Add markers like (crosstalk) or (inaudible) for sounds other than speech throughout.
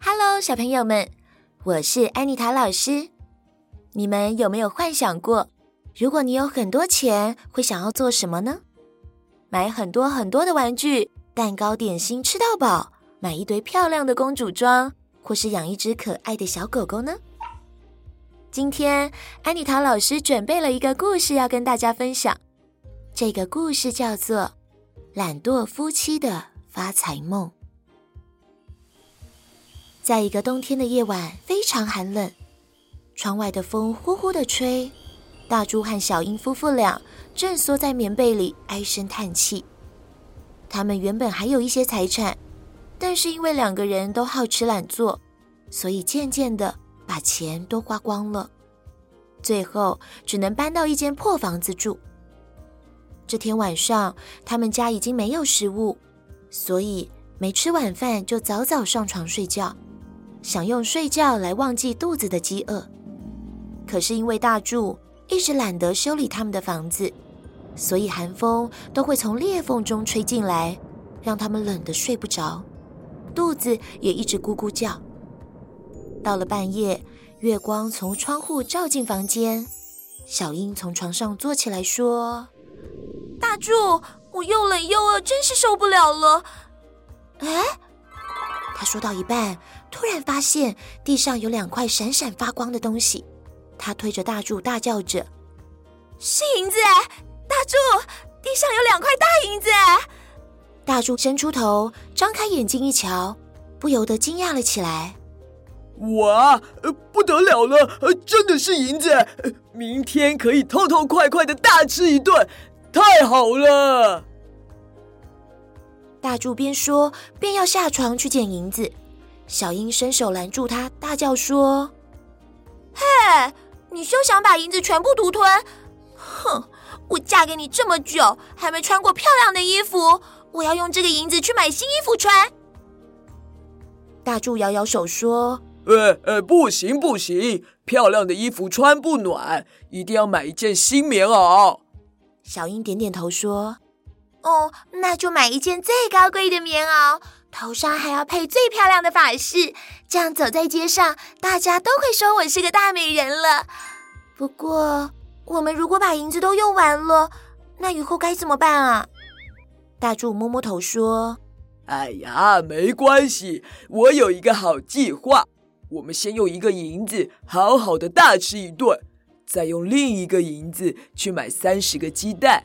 Hello，小朋友们，我是安妮塔老师。你们有没有幻想过，如果你有很多钱，会想要做什么呢？买很多很多的玩具、蛋糕、点心吃到饱，买一堆漂亮的公主装，或是养一只可爱的小狗狗呢？今天安妮塔老师准备了一个故事要跟大家分享。这个故事叫做《懒惰夫妻的发财梦》。在一个冬天的夜晚，非常寒冷，窗外的风呼呼的吹。大猪和小英夫妇俩正缩在棉被里唉声叹气。他们原本还有一些财产，但是因为两个人都好吃懒做，所以渐渐的把钱都花光了。最后只能搬到一间破房子住。这天晚上，他们家已经没有食物，所以没吃晚饭就早早上床睡觉。想用睡觉来忘记肚子的饥饿，可是因为大柱一直懒得修理他们的房子，所以寒风都会从裂缝中吹进来，让他们冷得睡不着，肚子也一直咕咕叫。到了半夜，月光从窗户照进房间，小英从床上坐起来说：“大柱，我又冷又饿，真是受不了了。”哎。他说到一半，突然发现地上有两块闪闪发光的东西。他推着大柱大叫着：“是银子！大柱，地上有两块大银子！”大柱伸出头，张开眼睛一瞧，不由得惊讶了起来：“哇，不得了了！真的是银子！明天可以痛痛快快的大吃一顿，太好了！”大柱边说边要下床去捡银子，小英伸手拦住他，大叫说：“嘿，你休想把银子全部独吞！哼，我嫁给你这么久，还没穿过漂亮的衣服，我要用这个银子去买新衣服穿。”大柱摇摇手说：“呃呃，不行不行，漂亮的衣服穿不暖，一定要买一件新棉袄。”小英点点头说。哦，那就买一件最高贵的棉袄，头上还要配最漂亮的发饰，这样走在街上，大家都会说我是个大美人了。不过，我们如果把银子都用完了，那以后该怎么办啊？大柱摸摸头说：“哎呀，没关系，我有一个好计划。我们先用一个银子好好的大吃一顿，再用另一个银子去买三十个鸡蛋。”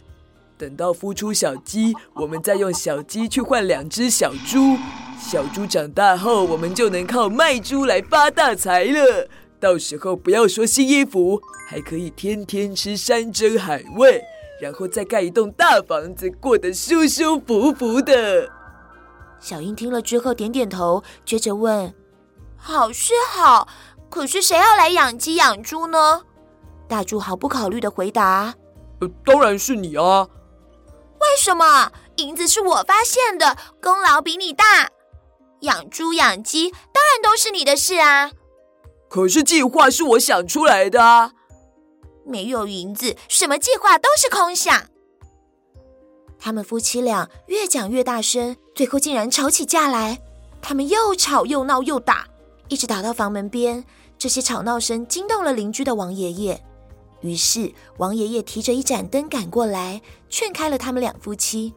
等到孵出小鸡，我们再用小鸡去换两只小猪。小猪长大后，我们就能靠卖猪来发大财了。到时候不要说新衣服，还可以天天吃山珍海味，然后再盖一栋大房子，过得舒舒服服的。小英听了之后点点头，接着问：“好是好，可是谁要来养鸡养猪呢？”大柱毫不考虑的回答：“呃，当然是你啊。”为什么？银子是我发现的，功劳比你大。养猪养鸡当然都是你的事啊。可是计划是我想出来的啊。没有银子，什么计划都是空想。他们夫妻俩越讲越大声，最后竟然吵起架来。他们又吵又闹又打，一直打到房门边。这些吵闹声惊动了邻居的王爷爷。于是，王爷爷提着一盏灯赶过来，劝开了他们两夫妻。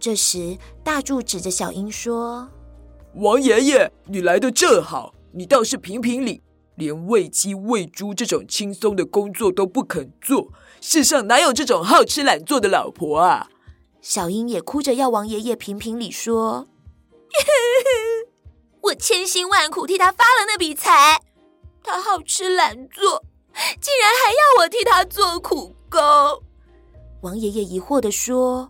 这时，大柱指着小英说：“王爷爷，你来的正好，你倒是评评理，连喂鸡喂猪这种轻松的工作都不肯做，世上哪有这种好吃懒做的老婆啊？”小英也哭着要王爷爷评评理，说：“ (laughs) 我千辛万苦替他发了那笔财，他好吃懒做。”竟然还要我替他做苦工，王爷爷疑惑地说：“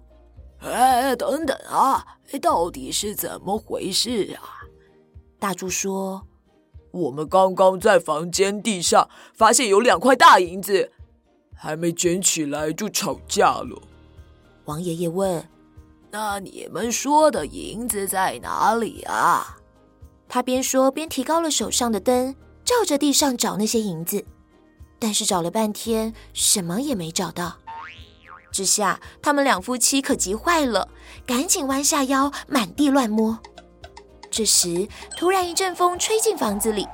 哎，等等啊，到底是怎么回事啊？”大柱说：“我们刚刚在房间地上发现有两块大银子，还没捡起来就吵架了。”王爷爷问：“那你们说的银子在哪里啊？”他边说边提高了手上的灯，照着地上找那些银子，但是找了半天，什么也没找到。这下他们两夫妻可急坏了，赶紧弯下腰，满地乱摸。这时，突然一阵风吹进房子里，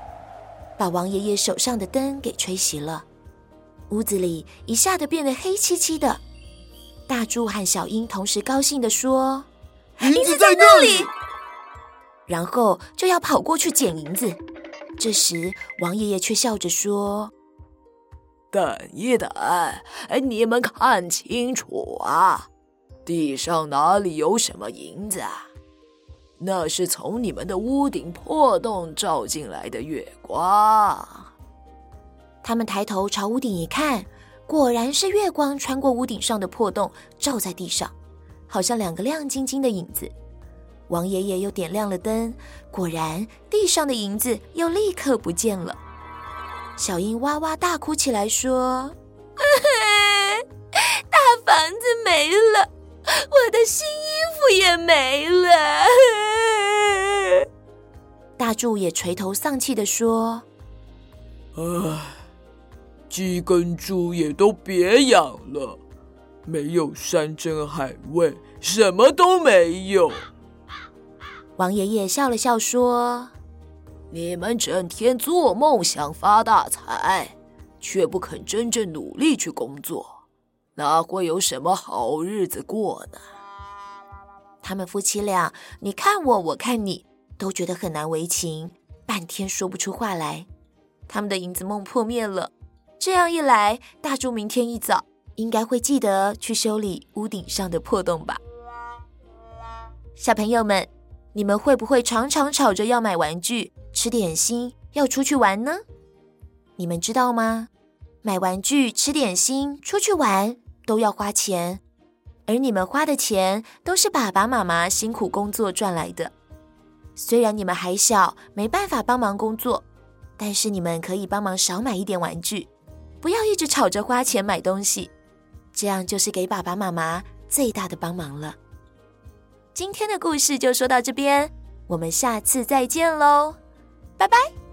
把王爷爷手上的灯给吹熄了。屋子里一下子变得黑漆漆的。大柱和小英同时高兴地说：“银子在那里！”然后就要跑过去捡银子。这时，王爷爷却笑着说：“等一等，哎，你们看清楚啊，地上哪里有什么银子啊？”那是从你们的屋顶破洞照进来的月光。他们抬头朝屋顶一看，果然是月光穿过屋顶上的破洞，照在地上，好像两个亮晶晶的影子。王爷爷又点亮了灯，果然地上的银子又立刻不见了。小英哇哇大哭起来，说：“ (laughs) 大房子没了，我的新衣服也没了。(laughs) ”大柱也垂头丧气的说：“唉，鸡跟猪也都别养了，没有山珍海味，什么都没有。”王爷爷笑了笑说：“你们整天做梦想发大财，却不肯真正努力去工作，哪会有什么好日子过呢？”他们夫妻俩，你看我，我看你。都觉得很难为情，半天说不出话来。他们的银子梦破灭了。这样一来，大柱明天一早应该会记得去修理屋顶上的破洞吧？小朋友们，你们会不会常常吵着要买玩具、吃点心、要出去玩呢？你们知道吗？买玩具、吃点心、出去玩都要花钱，而你们花的钱都是爸爸妈妈辛苦工作赚来的。虽然你们还小，没办法帮忙工作，但是你们可以帮忙少买一点玩具，不要一直吵着花钱买东西，这样就是给爸爸妈妈最大的帮忙了。今天的故事就说到这边，我们下次再见喽，拜拜。